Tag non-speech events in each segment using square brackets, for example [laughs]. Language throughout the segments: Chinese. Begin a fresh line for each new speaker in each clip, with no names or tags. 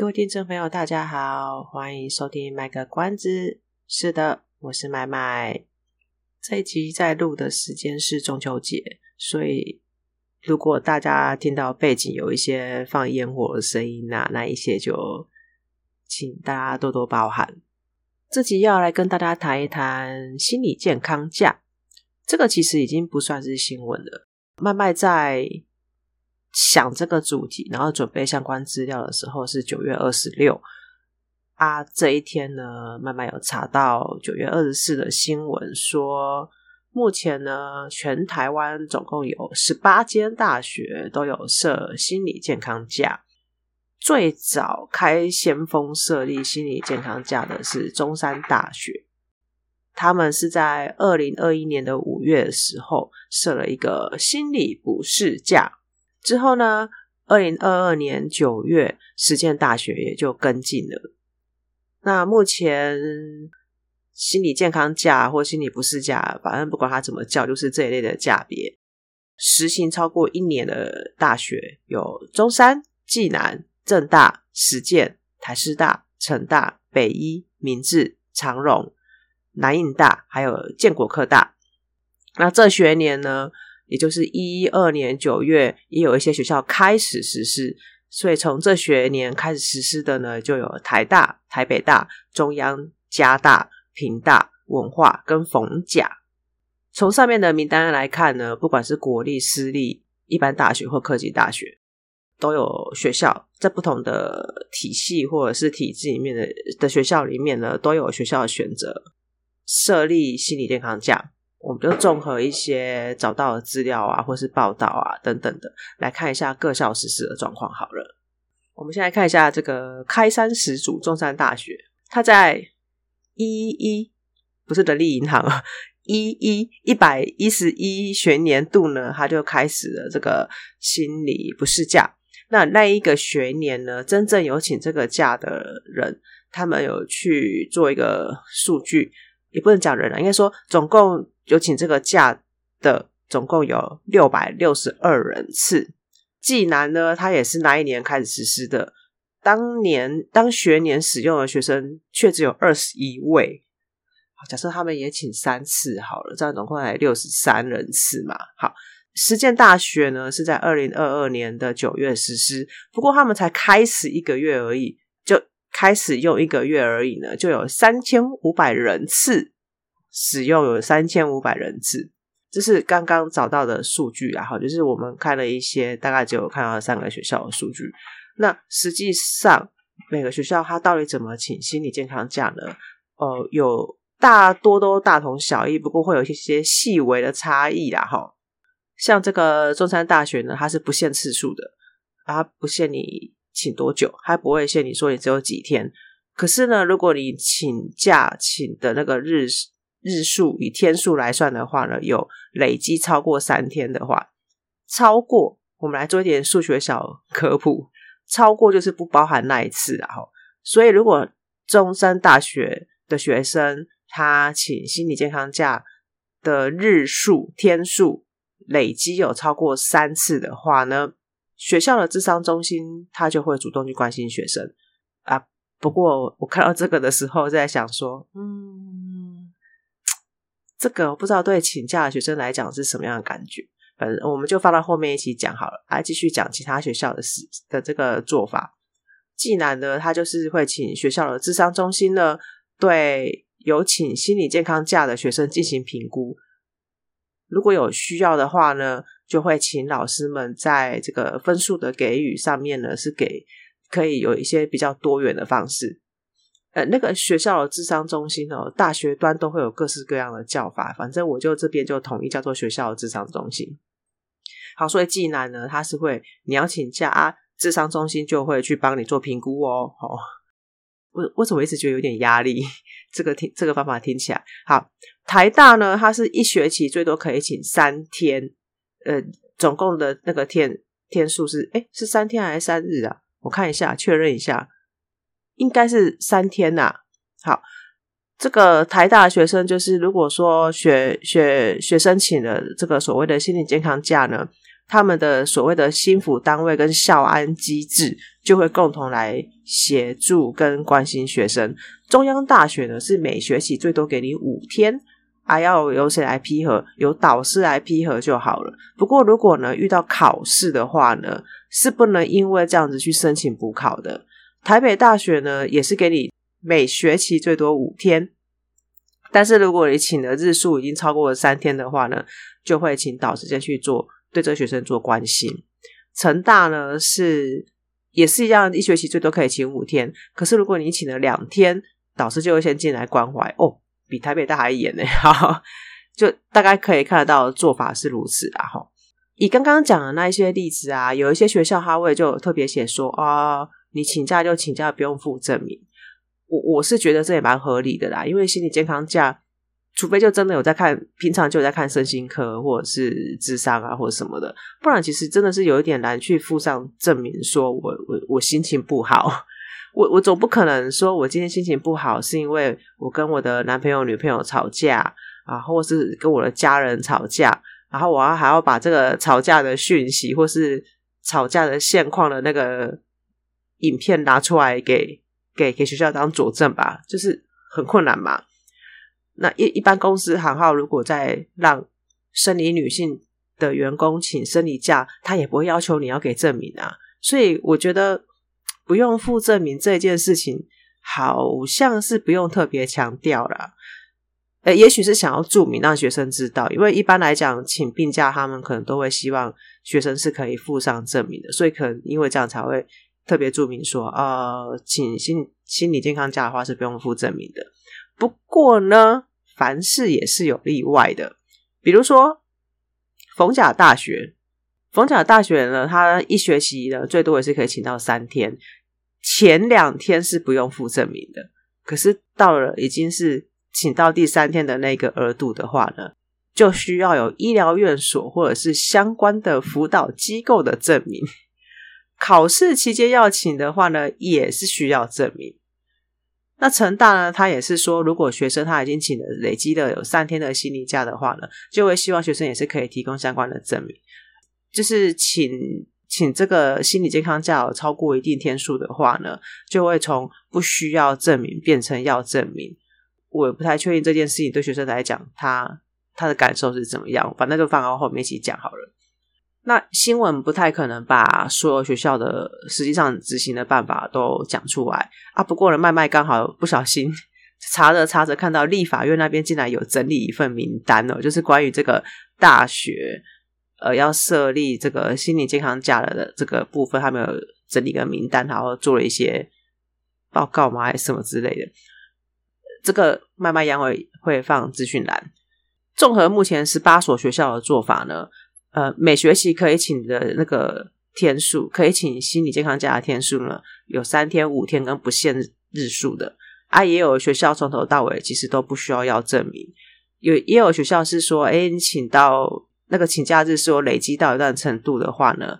各位听众朋友，大家好，欢迎收听卖个关子。是的，我是麦麦。这一集在录的时间是中秋节，所以如果大家听到背景有一些放烟火的声音啊，那一些就请大家多多包涵。这集要来跟大家谈一谈心理健康假，这个其实已经不算是新闻了。麦麦在。想这个主题，然后准备相关资料的时候是九月二十六啊。这一天呢，慢慢有查到九月二十四的新闻，说目前呢，全台湾总共有十八间大学都有设心理健康假。最早开先锋设立心理健康假的是中山大学，他们是在二零二一年的五月的时候设了一个心理不适假。之后呢，二零二二年九月，实践大学也就跟进了。那目前心理健康假或心理不适假，反正不管它怎么叫，就是这一类的假别，实行超过一年的大学有中山、暨南、政大、实践、台师大、成大、北医、明治、长荣、南印大，还有建国科大。那这学年呢，也就是一二年九月，也有一些学校开始实施，所以从这学年开始实施的呢，就有台大、台北大、中央、嘉大、屏大、文化跟逢甲。从上面的名单来看呢，不管是国立、私立、一般大学或科技大学，都有学校在不同的体系或者是体制里面的的学校里面呢，都有学校的选择设立心理健康假。我们就综合一些找到的资料啊，或是报道啊等等的，来看一下各校实施的状况。好了，我们先来看一下这个开山始祖中山大学，它在一一不是人力银行啊，一一一百一十一学年度呢，它就开始了这个心理不适假。那那一个学年呢，真正有请这个假的人，他们有去做一个数据，也不能讲人了，应该说总共。有请这个假的总共有六百六十二人次。暨南呢，它也是那一年开始实施的，当年当学年使用的学生却只有二十一位。假设他们也请三次好了，这样总共来六十三人次嘛。好，实践大学呢是在二零二二年的九月实施，不过他们才开始一个月而已，开始用一个月而已呢，就有三千五百人次。使用有三千五百人次，这是刚刚找到的数据，然后就是我们看了一些，大概只有看到三个学校的数据。那实际上每个学校它到底怎么请心理健康假呢？呃，有大多都大同小异，不过会有一些细微的差异啦。哈，像这个中山大学呢，它是不限次数的，它不限你请多久，他不会限你说你只有几天。可是呢，如果你请假请的那个日日数以天数来算的话呢，有累积超过三天的话，超过我们来做一点数学小科普，超过就是不包含那一次啊。所以如果中山大学的学生他请心理健康假的日数天数累积有超过三次的话呢，学校的智商中心他就会主动去关心学生啊。不过我看到这个的时候，在想说，嗯。这个不知道对请假的学生来讲是什么样的感觉，反正我们就放到后面一起讲好了，来继续讲其他学校的事的这个做法。暨南呢，他就是会请学校的智商中心呢，对有请心理健康假的学生进行评估，如果有需要的话呢，就会请老师们在这个分数的给予上面呢，是给可以有一些比较多元的方式。呃，那个学校的智商中心哦，大学端都会有各式各样的叫法，反正我就这边就统一叫做学校的智商中心。好，所以济南呢，他是会你要请假啊，咨商中心就会去帮你做评估哦。哦，我我怎么一直觉得有点压力？[laughs] 这个听这个方法听起来好。台大呢，它是一学期最多可以请三天，呃，总共的那个天天数是诶是三天还是三日啊？我看一下，确认一下，应该是三天呐、好，这个台大学生就是如果说学学学生请了这个所谓的心理健康假呢。他们的所谓的心辅单位跟校安机制就会共同来协助跟关心学生。中央大学呢是每学期最多给你五天，还要由谁来批核？由导师来批核就好了。不过如果呢遇到考试的话呢，是不能因为这样子去申请补考的。台北大学呢也是给你每学期最多五天，但是如果你请的日数已经超过了三天的话呢，就会请导师先去做。对这个学生做关心，成大呢是也是一样，一学期最多可以请五天。可是如果你请了两天，导师就会先进来关怀哦，比台北大还严呢。[laughs] 哈，就大概可以看得到做法是如此啊。哈，以刚刚讲的那一些例子啊，有一些学校他会就特别写说啊、你请假就请假，不用附证明。我我是觉得这也蛮合理的啦，因为心理健康假。除非就真的有在看，平常就有在看身心科或者是智商啊，或者什么的，不然其实真的是有一点难去附上证明，说我我我心情不好，我我总不可能说我今天心情不好是因为我跟我的男朋友女朋友吵架啊，或是跟我的家人吵架，然后我要还要把这个吵架的讯息或是吵架的现况的那个影片拿出来给给给学校当佐证吧，就是很困难嘛。那一一般公司行号，如果在让生理女性的员工请生理假，他也不会要求你要给证明啊。所以我觉得不用附证明这件事情，好像是不用特别强调啦。呃，也许是想要注明让学生知道，因为一般来讲请病假，他们可能都会希望学生是可以附上证明的，所以可能因为这样才会特别注明说，呃，请心心理健康假的话是不用附证明的。不过呢。凡事也是有例外的，比如说逢甲大学，逢甲大学呢，他一学期呢最多也是可以请到三天，前两天是不用附证明的，可是到了已经是请到第三天的那个额度的话呢，就需要有医疗院所或者是相关的辅导机构的证明。考试期间要请的话呢，也是需要证明。那成大呢，他也是说，如果学生他已经请了累积的有三天的心理假的话呢，就会希望学生也是可以提供相关的证明。就是请请这个心理健康假超过一定天数的话呢，就会从不需要证明变成要证明。我不太确定这件事情对学生来讲，他他的感受是怎么样。反正就放到后面一起讲好了。那新闻不太可能把所有学校的实际上执行的办法都讲出来啊。不过呢，麦麦刚好不小心查着查着，看到立法院那边竟然有整理一份名单哦，就是关于这个大学呃要设立这个心理健康假的这个部分，他们有整理个名单，然后做了一些报告吗？还是什么之类的？这个麦麦将会会放资讯栏。综合目前十八所学校的做法呢，呃，每学期可以请的那个天数，可以请心理健康假的天数呢，有三天、五天跟不限日数的。啊，也有学校从头到尾其实都不需要要证明。有也有学校是说，哎，你请到那个请假日是有累积到一段程度的话呢，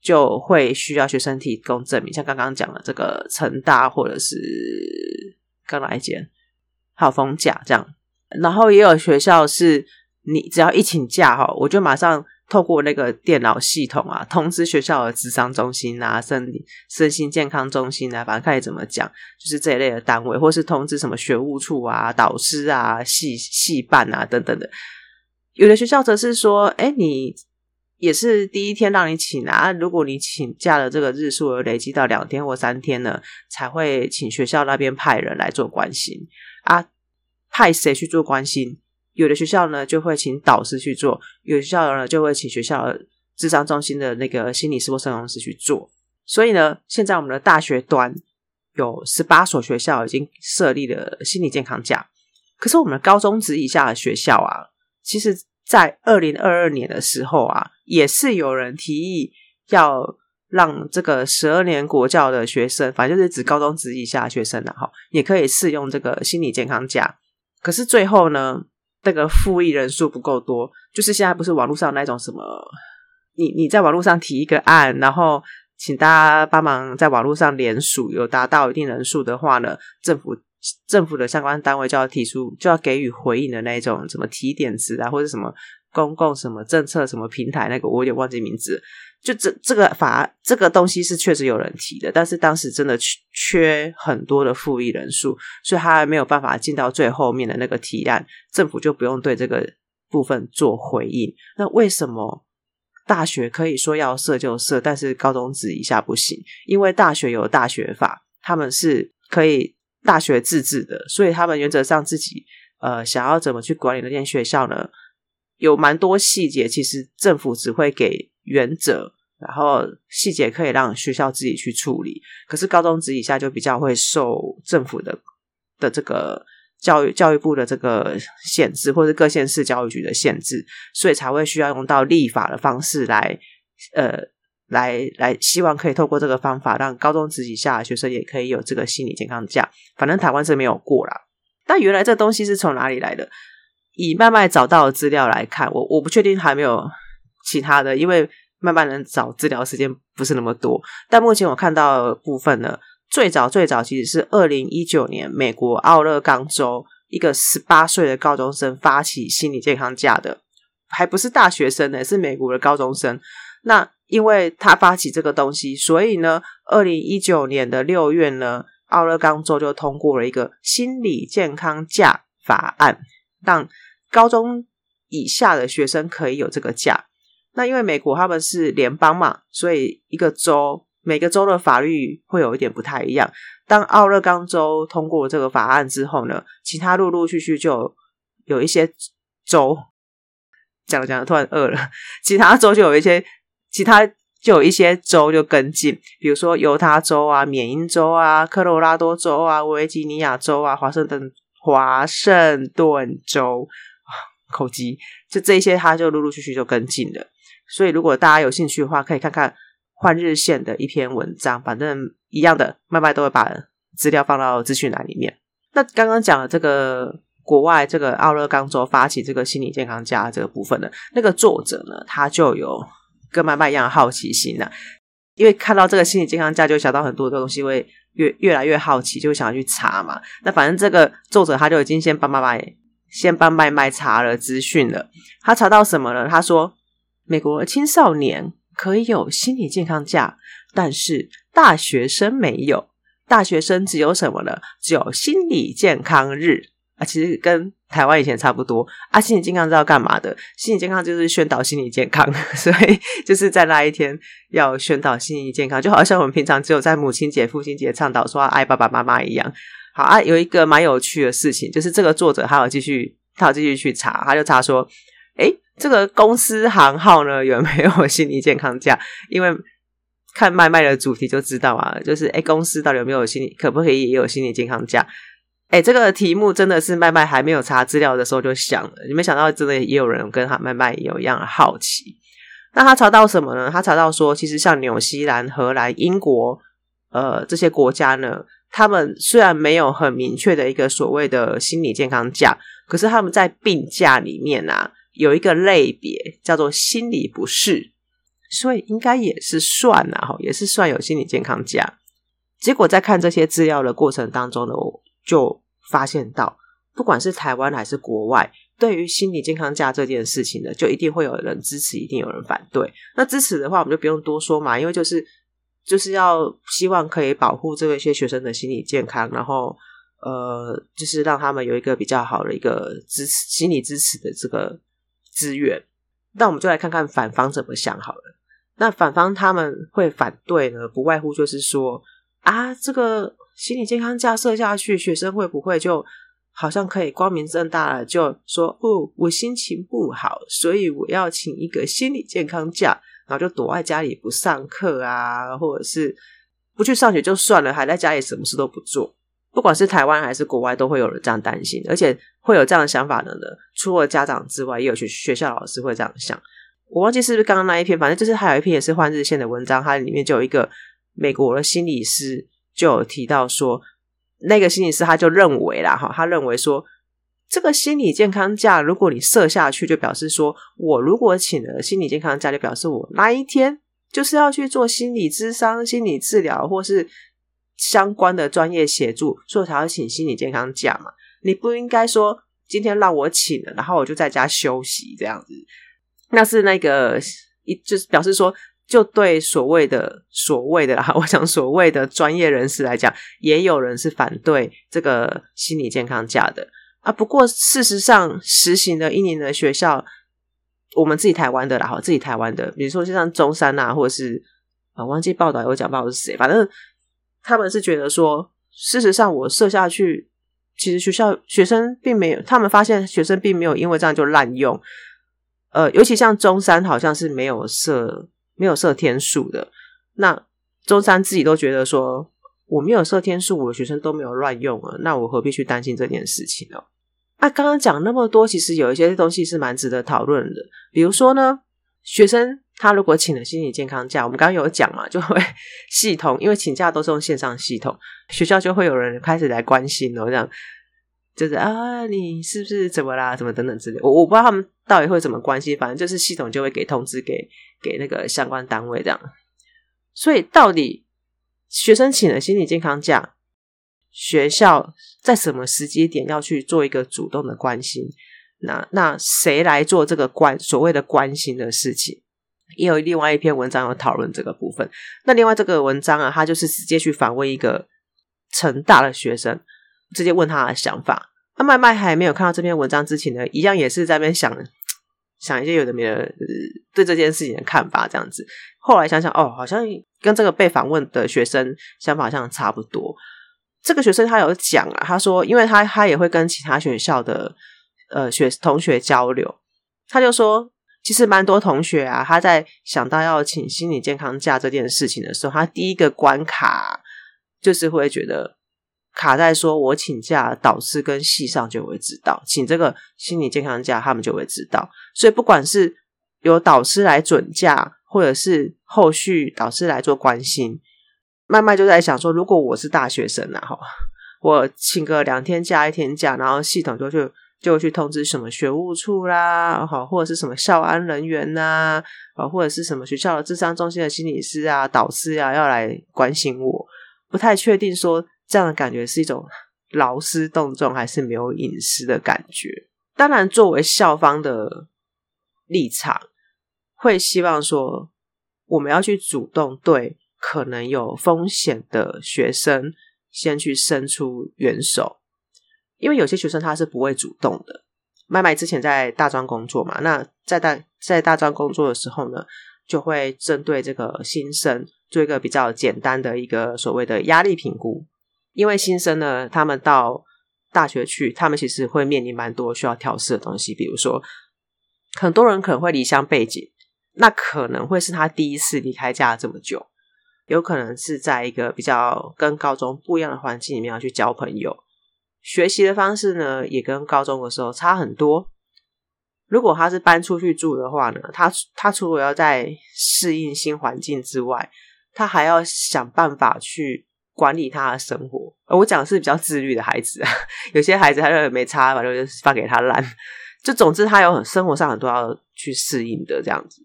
就会需要学生提供证明。像刚刚讲的这个成大或者是刚来一间好逢甲这样。然后也有学校是你只要一请假哈，我就马上。透过那个电脑系统啊，通知学校的咨商中心啊、身身心健康中心啊，反正看你怎么讲，就是这一类的单位，或是通知什么学务处啊、导师啊、系系办啊等等的。有的学校则是说，哎，你也是第一天让你请啊，如果你请假的这个日数有累积到两天或三天呢，才会请学校那边派人来做关心啊，派谁去做关心？有的学校呢，就会请导师去做；有的学校呢，就会请学校智商中心的那个心理师或社工师去做。所以呢，现在我们的大学端有十八所学校已经设立了心理健康假。可是我们的高中职以下的学校啊，其实在二零二二年的时候啊，也是有人提议要让这个十二年国教的学生，反正就是指高中职以下的学生的哈，也可以适用这个心理健康假。可是最后呢，那个复议人数不够多，就是现在不是网络上那种什么，你你在网络上提一个案，然后请大家帮忙在网络上联署，有达到一定人数的话呢，政府政府的相关单位就要提出，就要给予回应的那种什么提点词啊，或者什么公共什么政策什么平台，那个我有点忘记名字。就这这个法这个东西是确实有人提的，但是当时真的缺很多的复议人数，所以他还没有办法进到最后面的那个提案，政府就不用对这个部分做回应。那为什么大学可以说要设就设，但是高中职以下不行？因为大学有大学法，他们是可以大学自治的，所以他们原则上自己呃想要怎么去管理那间学校呢？有蛮多细节，其实政府只会给。原则，然后细节可以让学校自己去处理。可是高中职以下就比较会受政府的的这个教育教育部的这个限制，或者各县市教育局的限制，所以才会需要用到立法的方式来，呃，来来希望可以透过这个方法，让高中职以下的学生也可以有这个心理健康假。反正台湾是没有过啦。但原来这东西是从哪里来的？以慢慢找到的资料来看，我我不确定还没有。其他的，因为慢慢能找资料时间不是那么多，但目前我看到的部分呢，最早最早其实是二零一九年，美国奥勒冈州一个十八岁的高中生发起心理健康假的，还不是大学生呢，是美国的高中生。那因为他发起这个东西，所以呢，二零一九年的六月呢，奥勒冈州就通过了一个心理健康假法案，让高中以下的学生可以有这个假。那因为美国他们是联邦嘛，所以一个州每个州的法律会有一点不太一样。当奥勒冈州通过这个法案之后呢，其他陆陆续续就有，有一些州 [laughs] 讲着讲着突然饿了，其他州就有一些其他就有一些州就跟进，比如说犹他州啊、缅因州啊、科罗拉多州啊、维吉尼亚州啊、华盛顿华盛顿州 [laughs] 口技，就这些，他就陆陆续续就跟进了。所以，如果大家有兴趣的话，可以看看《换日线》的一篇文章。反正一样的，麦麦都会把资料放到资讯栏里面。那刚刚讲的这个国外这个奥勒冈州发起这个心理健康家这个部分呢，那个作者呢，他就有跟麦麦一样好奇心呢，因为看到这个心理健康假，就想到很多的东西，会越越来越好奇，就想要去查嘛。那反正这个作者他就已经先帮麦麦先帮麦麦查了资讯了。他查到什么呢？他说。美国青少年可以有心理健康假，但是大学生没有。大学生只有什么呢？只有心理健康日啊，其实跟台湾以前差不多啊。心理健康是要干嘛的？心理健康就是宣导心理健康，[laughs] 所以就是在那一天要宣导心理健康，就好像我们平常只有在母亲节、父亲节倡导说爱爸爸妈妈一样。好啊，有一个蛮有趣的事情，就是这个作者他有继续，他有继续去查，他就查说，诶这个公司行号呢，有没有心理健康假？因为看卖卖的主题就知道啊，就是诶公司到底有没有心理，可不可以也有心理健康假？哎这个题目真的是麦麦还没有查资料的时候就想了，你没想到真的也有人跟他麦麦有一样的好奇。那他查到什么呢？他查到说，其实像纽西兰、荷兰、英国，呃，这些国家呢，他们虽然没有很明确的一个所谓的心理健康假，可是他们在病假里面啊。有一个类别叫做心理不适，所以应该也是算啊，也是算有心理健康假。结果在看这些资料的过程当中呢，我就发现到，不管是台湾还是国外，对于心理健康假这件事情呢，就一定会有人支持，一定有人反对。那支持的话，我们就不用多说嘛，因为就是就是要希望可以保护这些学生的心理健康，然后呃，就是让他们有一个比较好的一个支持，心理支持的这个。资源，那我们就来看看反方怎么想好了。那反方他们会反对呢？不外乎就是说啊，这个心理健康假设下去，学生会不会就好像可以光明正大的就说哦，我心情不好，所以我要请一个心理健康假，然后就躲在家里不上课啊，或者是不去上学就算了，还在家里什么事都不做。不管是台湾还是国外，都会有人这样担心，而且会有这样的想法的呢。除了家长之外，也有学学校老师会这样想。我忘记是不是刚刚那一篇，反正就是还有一篇也是换日线的文章，它里面就有一个美国的心理师就有提到说，那个心理师他就认为啦，哈，他认为说，这个心理健康假如果你设下去，就表示说我如果请了心理健康假，就表示我那一天就是要去做心理咨商、心理治疗或是相关的专业协助，所以才要请心理健康假嘛。你不应该说今天让我请了，然后我就在家休息这样子。那是那个一就是表示说，就对所谓的所谓的啦，[laughs] 我想所谓的专业人士来讲，也有人是反对这个心理健康假的啊。不过事实上，实行的一年的学校，我们自己台湾的啦，哈，自己台湾的，比如说像中山啊，或者是啊，忘记报道有讲报是谁，反正他们是觉得说，事实上我设下去，其实学校学生并没有，他们发现学生并没有因为这样就滥用。呃，尤其像中山好像是没有设没有设天数的，那中山自己都觉得说，我没有设天数，我的学生都没有乱用啊，那我何必去担心这件事情呢？那刚刚讲那么多，其实有一些东西是蛮值得讨论的，比如说呢，学生他如果请了心理健康假，我们刚刚有讲嘛，就会 [laughs] 系统，因为请假都是用线上系统，学校就会有人开始来关心哦，这样。就是啊，你是不是怎么啦？怎么等等之类，我我不知道他们到底会怎么关系，反正就是系统就会给通知给给那个相关单位这样。所以到底学生请了心理健康假，学校在什么时机点要去做一个主动的关心？那那谁来做这个关所谓的关心的事情？也有另外一篇文章有讨论这个部分。那另外这个文章啊，他就是直接去访问一个成大的学生。直接问他的想法。那麦麦还没有看到这篇文章之前呢，一样也是在那边想想一些有的没的对这件事情的看法，这样子。后来想想，哦，好像跟这个被访问的学生想法好像差不多。这个学生他有讲啊，他说，因为他他也会跟其他学校的呃学同学交流，他就说，其实蛮多同学啊，他在想到要请心理健康假这件事情的时候，他第一个关卡就是会觉得。卡在说，我请假，导师跟系上就会知道，请这个心理健康假，他们就会知道。所以不管是由导师来准假，或者是后续导师来做关心，慢慢就在想说，如果我是大学生啊，哈，我请个两天假、一天假，然后系统就去就去通知什么学务处啦，好，或者是什么校安人员呐，啊，或者是什么学校的智商中心的心理师啊、导师啊，要来关心我，不太确定说。这样的感觉是一种劳师动众，还是没有隐私的感觉？当然，作为校方的立场，会希望说，我们要去主动对可能有风险的学生先去伸出援手，因为有些学生他是不会主动的。麦麦之前在大专工作嘛，那在大在大专工作的时候呢，就会针对这个新生做一个比较简单的一个所谓的压力评估。因为新生呢，他们到大学去，他们其实会面临蛮多需要调试的东西，比如说，很多人可能会离乡背井，那可能会是他第一次离开家这么久，有可能是在一个比较跟高中不一样的环境里面要去交朋友，学习的方式呢也跟高中的时候差很多。如果他是搬出去住的话呢，他他除了要在适应新环境之外，他还要想办法去。管理他的生活，而我讲的是比较自律的孩子啊。有些孩子他就没差，反正就放给他烂。就总之，他有生活上很多要去适应的这样子，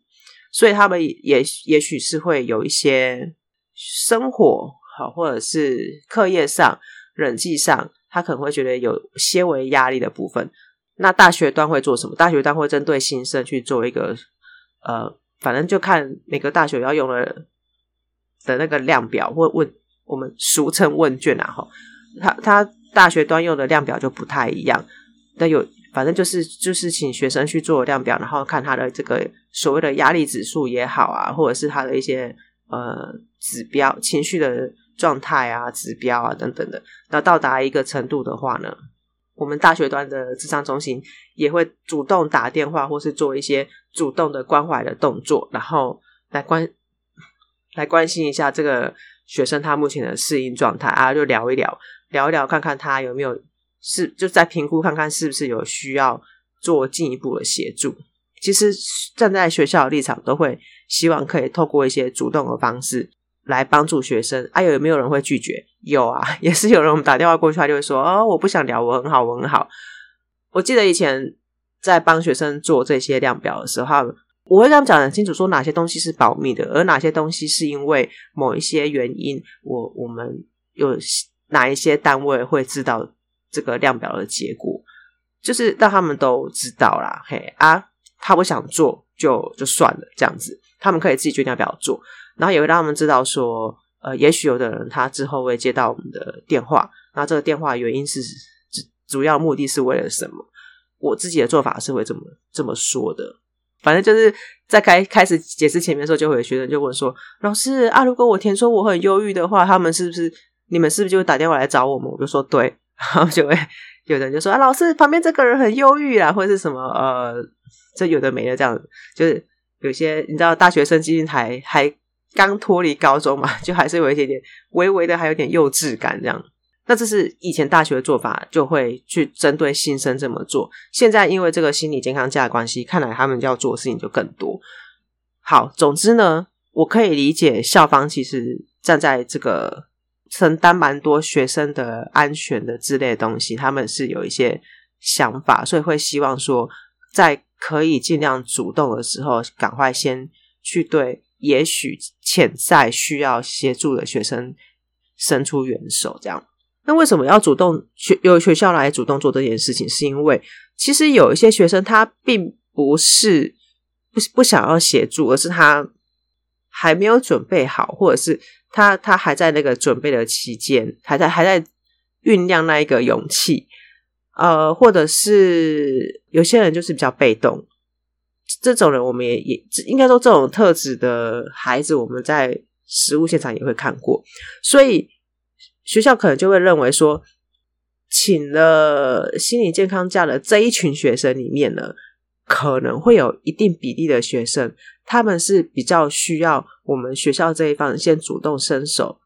所以他们也也许是会有一些生活好，或者是课业上、人际上，他可能会觉得有些微压力的部分。那大学端会做什么？大学端会针对新生去做一个呃，反正就看每个大学要用的的那个量表或问。我们俗称问卷啊，哈，他他大学端用的量表就不太一样，但有反正就是就是请学生去做量表，然后看他的这个所谓的压力指数也好啊，或者是他的一些呃指标、情绪的状态啊、指标啊等等的，那到达一个程度的话呢，我们大学端的智商中心也会主动打电话，或是做一些主动的关怀的动作，然后来关来关心一下这个。学生他目前的适应状态啊，就聊一聊，聊一聊，看看他有没有是就在评估，看看是不是有需要做进一步的协助。其实站在学校的立场，都会希望可以透过一些主动的方式来帮助学生。啊，有没有人会拒绝？有啊，[laughs] 也是有人。我们打电话过去，他就会说：“哦，我不想聊，我很好，我很好。”我记得以前在帮学生做这些量表的时候，我会跟他们讲很清楚，说哪些东西是保密的，而哪些东西是因为某一些原因，我我们有哪一些单位会知道这个量表的结果，就是让他们都知道啦。嘿啊，他不想做就就算了，这样子，他们可以自己决定要不要做，然后也会让他们知道说，呃，也许有的人他之后会接到我们的电话，那这个电话原因是主主要目的是为了什么？我自己的做法是会这么这么说的。反正就是在开开始解释前面的时候，就会有学生就问说：“老师啊，如果我填说我很忧郁的话，他们是不是你们是不是就会打电话来找我们？”我就说：“对。[laughs] ”然后就会有人就说：“啊，老师旁边这个人很忧郁啊，或者是什么呃，这有的没的这样子。”就是有些你知道，大学生毕竟还还刚脱离高中嘛，就还是有一点点微微的还有点幼稚感这样。那这是以前大学的做法，就会去针对新生这么做。现在因为这个心理健康价的关系，看来他们要做的事情就更多。好，总之呢，我可以理解校方其实站在这个承担蛮多学生的安全的之类的东西，他们是有一些想法，所以会希望说，在可以尽量主动的时候，赶快先去对也许潜在需要协助的学生伸出援手，这样。那为什么要主动学由学校来主动做这件事情？是因为其实有一些学生他并不是不不想要协助，而是他还没有准备好，或者是他他还在那个准备的期间，还在还在酝酿那一个勇气，呃，或者是有些人就是比较被动，这种人我们也也应该说这种特质的孩子，我们在实物现场也会看过，所以。学校可能就会认为说，请了心理健康假的这一群学生里面呢，可能会有一定比例的学生，他们是比较需要我们学校这一方先主动伸手，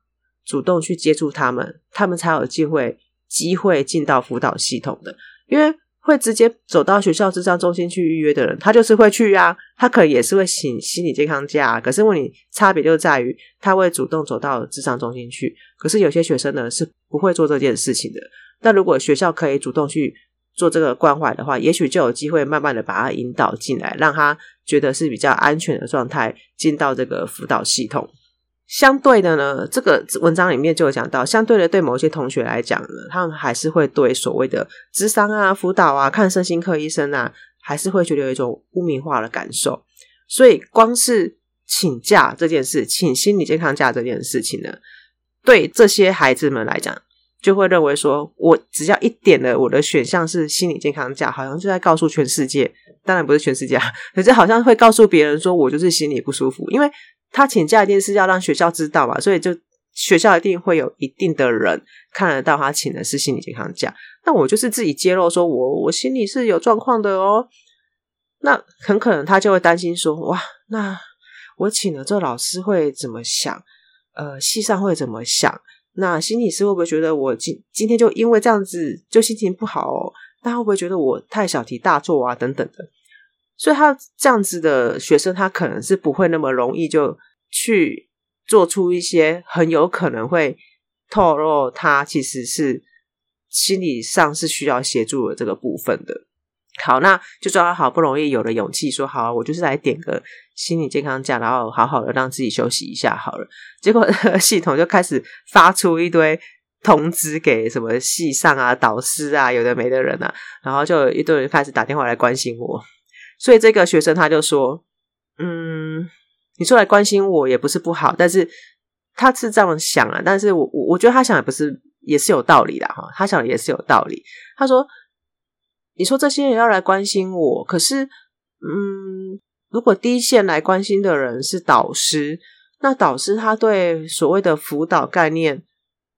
主动去接触他们，他们才有机会机会进到辅导系统的，因为。会直接走到学校智商中心去预约的人，他就是会去啊，他可能也是会请心理健康假，可是问题差别就在于他会主动走到智商中心去，可是有些学生呢是不会做这件事情的。但如果学校可以主动去做这个关怀的话，也许就有机会慢慢的把他引导进来，让他觉得是比较安全的状态进到这个辅导系统。相对的呢，这个文章里面就有讲到，相对的对某些同学来讲呢，他们还是会对所谓的智商啊、辅导啊、看身心科医生啊，还是会觉得有一种污名化的感受。所以，光是请假这件事，请心理健康假这件事情呢，对这些孩子们来讲，就会认为说，我只要一点了我的选项是心理健康假，好像就在告诉全世界，当然不是全世界，[laughs] 可是好像会告诉别人说我就是心里不舒服，因为。他请假一定是要让学校知道嘛，所以就学校一定会有一定的人看得到他请的是心理健康假。那我就是自己揭露说我我心里是有状况的哦，那很可能他就会担心说哇，那我请了这老师会怎么想？呃，系上会怎么想？那心理师会不会觉得我今今天就因为这样子就心情不好哦？那会不会觉得我太小题大做啊？等等的。所以他这样子的学生，他可能是不会那么容易就去做出一些很有可能会透露他其实是心理上是需要协助的这个部分的。好，那就说他好不容易有了勇气说好啊，我就是来点个心理健康假，然后好好的让自己休息一下好了。结果系统就开始发出一堆通知给什么系上啊、导师啊、有的没的人啊，然后就一堆人开始打电话来关心我。所以这个学生他就说：“嗯，你说来关心我也不是不好，但是他是这样想啊。但是我我我觉得他想的不是也是有道理的哈，他想也是有道理。他说：你说这些人要来关心我，可是嗯，如果第一线来关心的人是导师，那导师他对所谓的辅导概念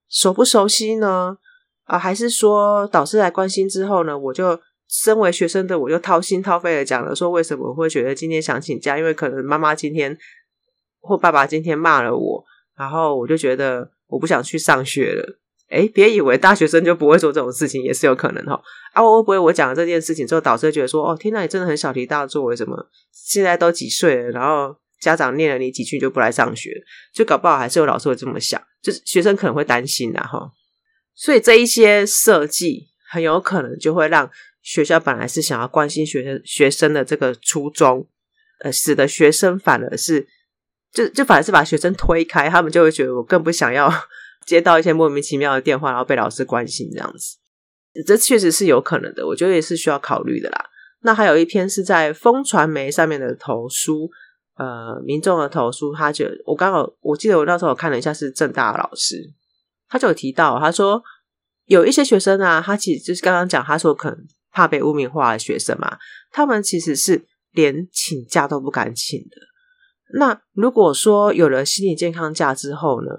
熟不熟悉呢？啊，还是说导师来关心之后呢，我就？”身为学生的我就掏心掏肺的讲了，说为什么我会觉得今天想请假，因为可能妈妈今天或爸爸今天骂了我，然后我就觉得我不想去上学了。哎，别以为大学生就不会做这种事情，也是有可能哈。啊，我会不会我讲了这件事情之后，导师觉得说，哦，天哪，你真的很小题大做，为什么现在都几岁了，然后家长念了你几句就不来上学，就搞不好还是有老师会这么想，就是学生可能会担心呐哈。所以这一些设计很有可能就会让学校本来是想要关心学生学生的这个初衷，呃，使得学生反而是就就反而是把学生推开，他们就会觉得我更不想要。[laughs] 接到一些莫名其妙的电话，然后被老师关心这样子，这确实是有可能的，我觉得也是需要考虑的啦。那还有一篇是在风传媒上面的投书，呃，民众的投书，他就我刚好我记得我那时候看了一下，是正大的老师，他就有提到，他说有一些学生啊，他其实就是刚刚讲，他说可能怕被污名化的学生嘛，他们其实是连请假都不敢请的。那如果说有了心理健康假之后呢？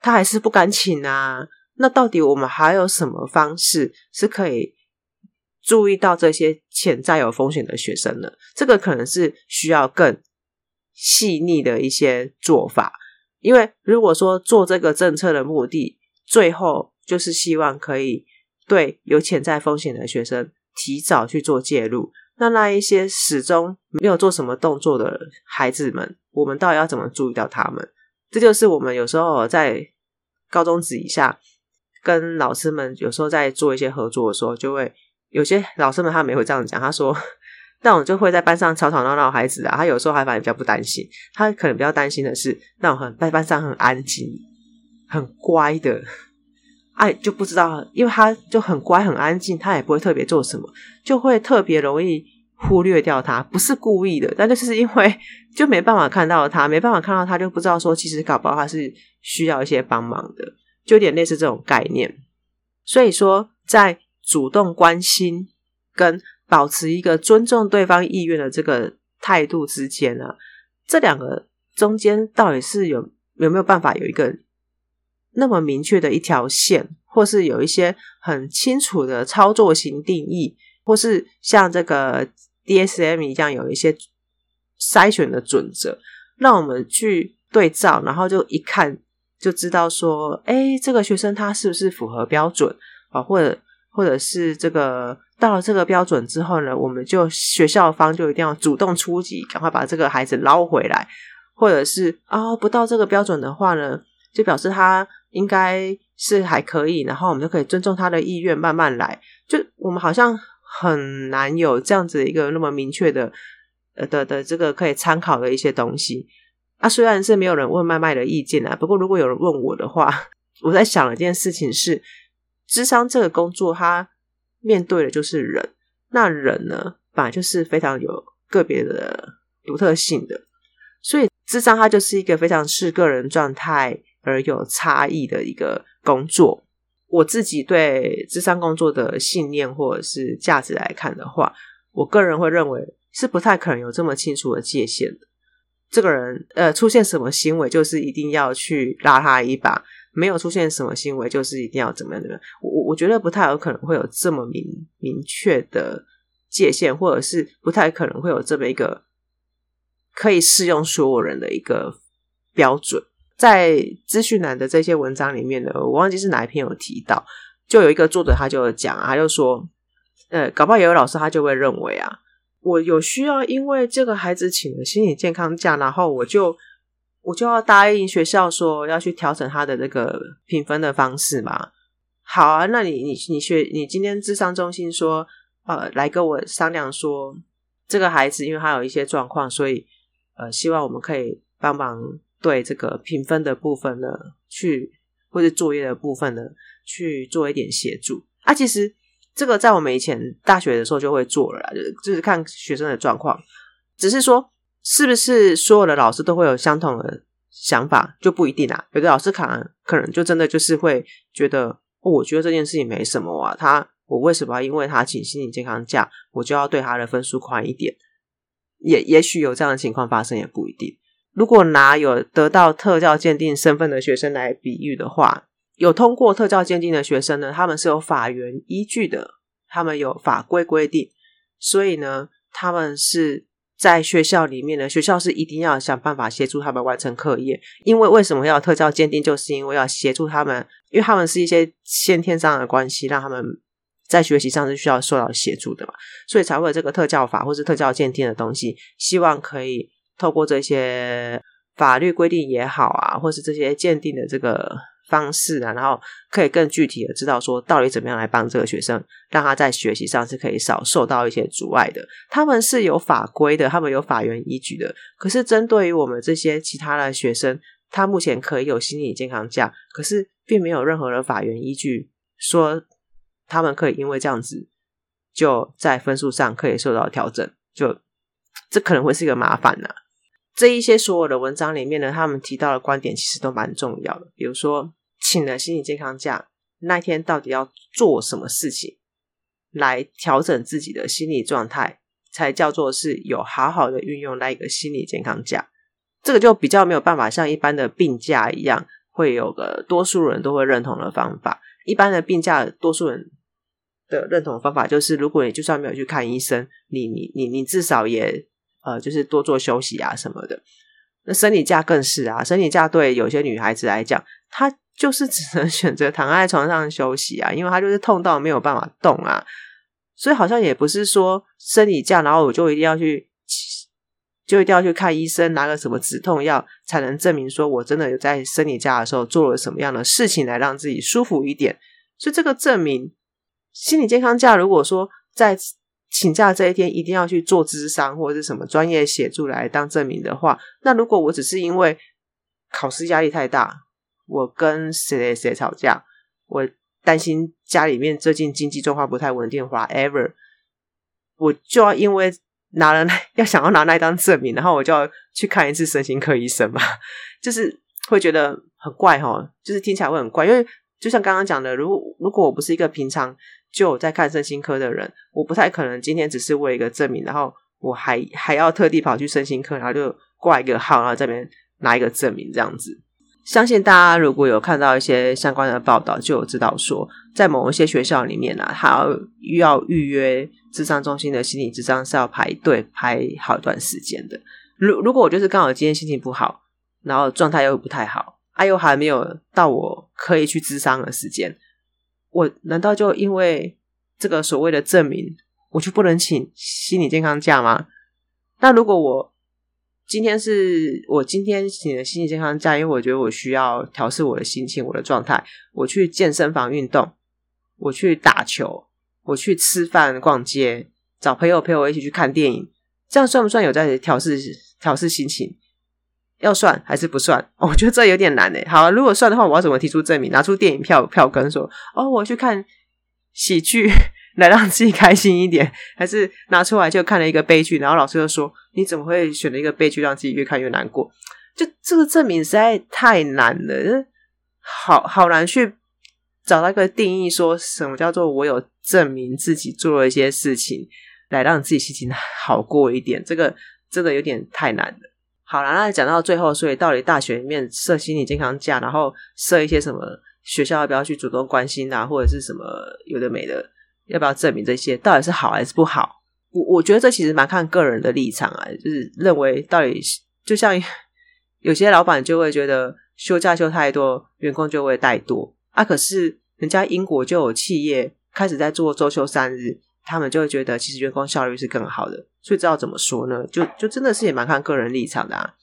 他还是不敢请啊，那到底我们还有什么方式是可以注意到这些潜在有风险的学生呢？这个可能是需要更细腻的一些做法，因为如果说做这个政策的目的，最后就是希望可以对有潜在风险的学生提早去做介入，那那一些始终没有做什么动作的孩子们，我们到底要怎么注意到他们？这就是我们有时候在。高中职以下，跟老师们有时候在做一些合作的时候，就会有些老师们他们也会这样讲。他说：“那种就会在班上吵吵闹闹孩子啊，他有时候还反而比较不担心。他可能比较担心的是那种很在班上很安静、很乖的，哎，就不知道，因为他就很乖很安静，他也不会特别做什么，就会特别容易忽略掉他。不是故意的，但就是因为就没办法看到他，没办法看到他，就不知道说其实搞不好他是。”需要一些帮忙的，就有点类似这种概念。所以说，在主动关心跟保持一个尊重对方意愿的这个态度之间呢，这两个中间到底是有有没有办法有一个那么明确的一条线，或是有一些很清楚的操作型定义，或是像这个 DSM 一样有一些筛选的准则，让我们去对照，然后就一看。就知道说，哎，这个学生他是不是符合标准啊？或者，或者是这个到了这个标准之后呢，我们就学校方就一定要主动出击，赶快把这个孩子捞回来。或者是啊、不到这个标准的话呢，就表示他应该是还可以，然后我们就可以尊重他的意愿，慢慢来。就我们好像很难有这样子一个那么明确的呃的的这个可以参考的一些东西。啊，虽然是没有人问麦麦的意见啊，不过如果有人问我的话，[laughs] 我在想一件事情是，智商这个工作，它面对的就是人，那人呢，本来就是非常有个别的独特性的，所以智商它就是一个非常是个人状态而有差异的一个工作。我自己对智商工作的信念或者是价值来看的话，我个人会认为是不太可能有这么清楚的界限的。这个人呃出现什么行为，就是一定要去拉他一把；没有出现什么行为，就是一定要怎么样怎么样。我我觉得不太有可能会有这么明明确的界限，或者是不太可能会有这么一个可以适用所有人的一个标准。在资讯栏的这些文章里面呢，我忘记是哪一篇有提到，就有一个作者他就讲，他就说，呃，搞不好有老师他就会认为啊。我有需要，因为这个孩子请了心理健康假，然后我就我就要答应学校说要去调整他的这个评分的方式嘛。好啊，那你你你学你今天智商中心说，呃，来跟我商量说，这个孩子因为他有一些状况，所以呃，希望我们可以帮忙对这个评分的部分呢，去或者作业的部分呢，去做一点协助啊。其实。这个在我们以前大学的时候就会做了，就是看学生的状况，只是说是不是所有的老师都会有相同的想法就不一定啦。有的老师可能可能就真的就是会觉得，我觉得这件事情没什么啊，他我为什么要因为他请心理健康假，我就要对他的分数宽一点？也也许有这样的情况发生，也不一定。如果拿有得到特教鉴定身份的学生来比喻的话。有通过特教鉴定的学生呢，他们是有法源依据的，他们有法规规定，所以呢，他们是在学校里面呢，学校是一定要想办法协助他们完成课业，因为为什么要特教鉴定，就是因为要协助他们，因为他们是一些先天上的关系，让他们在学习上是需要受到协助的嘛，所以才会有这个特教法或是特教鉴定的东西，希望可以透过这些法律规定也好啊，或是这些鉴定的这个。方式啊，然后可以更具体的知道说，到底怎么样来帮这个学生，让他在学习上是可以少受到一些阻碍的。他们是有法规的，他们有法源依据的。可是针对于我们这些其他的学生，他目前可以有心理健康假，可是并没有任何的法源依据说他们可以因为这样子就在分数上可以受到调整，就这可能会是一个麻烦呢、这一些所有的文章里面呢，他们提到的观点其实都蛮重要的。比如说，请了心理健康假，那一天到底要做什么事情来调整自己的心理状态，才叫做是有好好的运用那一个心理健康假。这个就比较没有办法像一般的病假一样，会有个多数人都会认同的方法。一般的病假，多数人的认同方法就是，如果你就算没有去看医生，你你你你至少也。呃，就是多做休息啊什么的。那生理假更是啊，生理假对有些女孩子来讲，她就是只能 [laughs] 选择躺在床上休息啊，因为她就是痛到没有办法动啊。所以好像也不是说生理假，然后我就一定要去，就一定要去看医生，拿个什么止痛药，才能证明说我真的有在生理假的时候做了什么样的事情来让自己舒服一点。所以这个证明心理健康假，如果说在。请假这一天一定要去做咨商或者是什么专业协助来当证明的话，那如果我只是因为考试压力太大，我跟谁谁谁吵架，我担心家里面最近经济状况不太稳定，whatever，我就要因为拿了 [laughs] 要想要拿那张证明，然后我就要去看一次身心科医生嘛，[laughs] 就是会觉得很怪哈，就是听起来会很怪，因为就像刚刚讲的，如果如果我不是一个平常。就有在看身心科的人，我不太可能今天只是为一个证明，然后我还还要特地跑去身心科，然后就挂一个号，然后这边拿一个证明这样子。相信大家如果有看到一些相关的报道，就有知道说，在某一些学校里面呢、啊，还要预约智商中心的心理智商是要排队排好一段时间的。如如果我就是刚好今天心情不好，然后状态又不太好，哎、啊、又还没有到我可以去智商的时间。我难道就因为这个所谓的证明，我就不能请心理健康假吗？那如果我今天是我今天请了心理健康假，因为我觉得我需要调试我的心情、我的状态，我去健身房运动，我去打球，我去吃饭、逛街，找朋友陪我一起去看电影，这样算不算有在调试调试心情？要算还是不算？我觉得这有点难诶。好，如果算的话，我要怎么提出证明？拿出电影票票根说：“哦，我去看喜剧来让自己开心一点。”还是拿出来就看了一个悲剧，然后老师就说：“你怎么会选了一个悲剧，让自己越看越难过？”就这个证明实在太难了，好好难去找到一个定义，说什么叫做我有证明自己做了一些事情来让自己心情好过一点。这个真的有点太难了。好了，那讲到最后，所以到底大学里面设心理健康假，然后设一些什么学校要不要去主动关心啊，或者是什么有的没的，要不要证明这些，到底是好还是不好？我我觉得这其实蛮看个人的立场啊，就是认为到底就像 [laughs] 有些老板就会觉得休假休太多，员工就会怠惰啊。可是人家英国就有企业开始在做周休三日。他们就会觉得，其实员工效率是更好的，所以知道怎么说呢？就就真的是也蛮看个人立场的啊。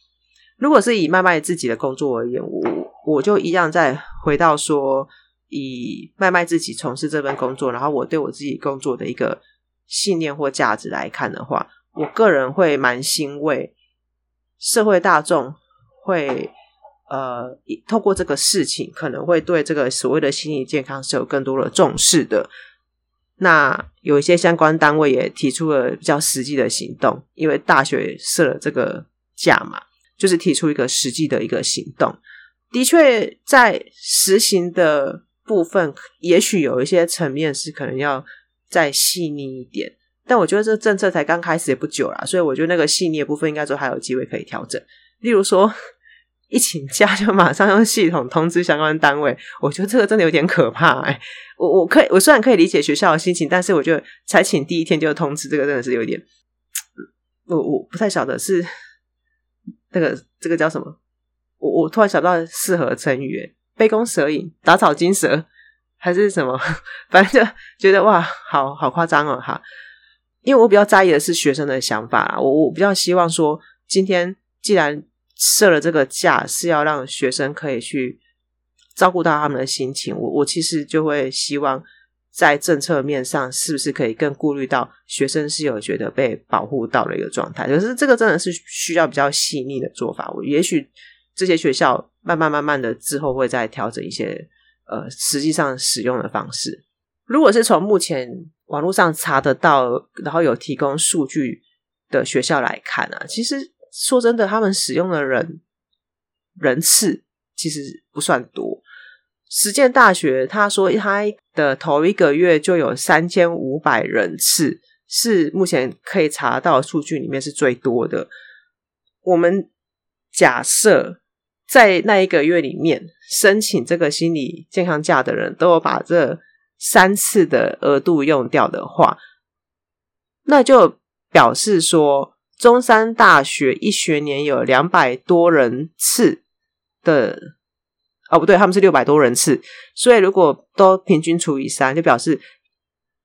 如果是以麦麦自己的工作而言，我我就一样再回到说，以麦麦自己从事这份工作，然后我对我自己工作的一个信念或价值来看的话，我个人会蛮欣慰，社会大众会呃透过这个事情，可能会对这个所谓的心理健康是有更多的重视的。那有一些相关单位也提出了比较实际的行动，因为大学设了这个假嘛，就是提出一个实际的一个行动。的确，在实行的部分，也许有一些层面是可能要再细腻一点，但我觉得这政策才刚开始也不久啦，所以我觉得那个细腻的部分应该说还有机会可以调整，例如说。一请假就马上用系统通知相关单位，我觉得这个真的有点可怕、我我可以，我虽然可以理解学校的心情，但是我觉得才请第一天就通知，这个真的是有点我我不太晓得是那个这个叫什么，我我突然想到适合成语，杯弓蛇影、打草惊蛇，还是什么？[laughs] 反正就觉得哇，好好夸张哦，哈！因为我比较在意的是学生的想法，我我比较希望说，今天既然设了这个假，是要让学生可以去照顾到他们的心情，我我其实就会希望。在政策面上，是不是可以更顾虑到学生是有觉得被保护到的一个状态？可是这个真的是需要比较细腻的做法。我也许这些学校慢慢慢慢的之后会再调整一些呃实际上使用的方式。如果是从目前网络上查得到，然后有提供数据的学校来看啊，其实说真的，他们使用的人人次其实不算多。实践大学他说，他的头一个月就有三千五百人次，是目前可以查到的数据里面是最多的。我们假设在那一个月里面申请这个心理健康假的人都有把这三次的额度用掉的话，那就表示说，中山大学一学年有两百多人次的。哦，不对，他们是六百多人次，所以如果都平均除以三，就表示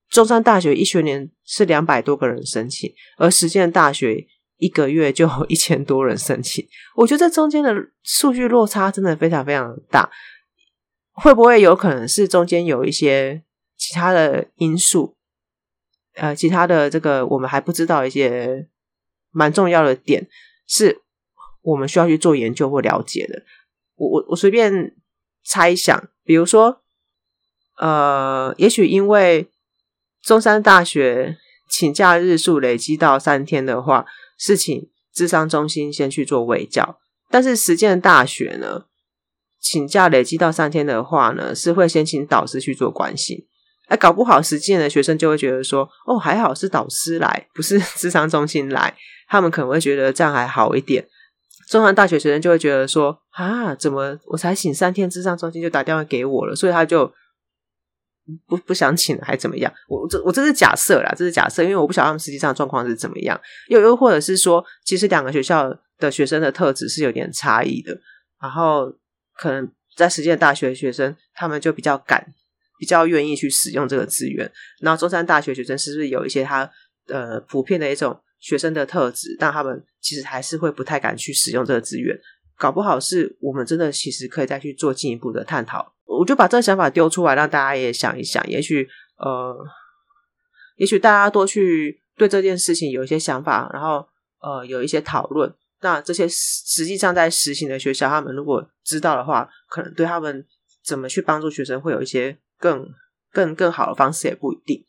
中山大学一学年是两百多个人申请，而实践大学一个月就有一千多人申请。我觉得这中间的数据落差真的非常非常大，会不会有可能是中间有一些其他的因素？呃，其他的这个我们还不知道一些蛮重要的点，是我们需要去做研究或了解的。我我我随便猜想，比如说，呃，也许因为中山大学请假日数累积到三天的话，是请智商中心先去做卫教，但是实践大学呢，请假累积到三天的话呢，是会先请导师去做关心，哎，搞不好实践的学生就会觉得说，哦，还好是导师来，不是 [laughs] 智商中心来，他们可能会觉得这样还好一点。中山大学学生就会觉得说啊，怎么我才请三天，智商中心就打电话给我了，所以他就不不想请，还怎么样？我这我这是假设啦，这是假设，因为我不晓得他们实际上状况是怎么样。又又或者是说，其实两个学校的学生的特质是有点差异的，然后可能在实践大学学生，他们就比较敢，比较愿意去使用这个资源。然后中山大学学生是不是有一些他呃普遍的一种？学生的特质，但他们其实还是会不太敢去使用这个资源，搞不好是我们真的其实可以再去做进一步的探讨。我就把这个想法丢出来，让大家也想一想，也许呃，也许大家多去对这件事情有一些想法，然后呃有一些讨论。那这些实际上在实行的学校，他们如果知道的话，可能对他们怎么去帮助学生，会有一些更更更好的方式，也不一定。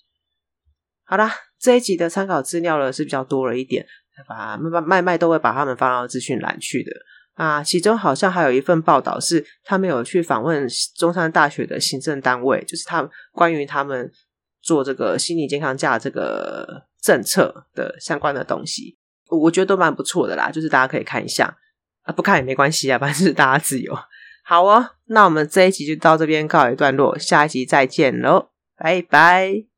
好啦。这一集的参考资料呢是比较多了一点，把卖卖都会把他们放到资讯栏去的啊。其中好像还有一份报道是他们有去访问中山大学的行政单位，就是他们关于他们做这个心理健康假这个政策的相关的东西，我觉得都蛮不错的啦。就是大家可以看一下啊，不看也没关系啊，[laughs] 反正是大家自由。好哦，那我们这一集就到这边告一段落，下一集再见喽，拜拜。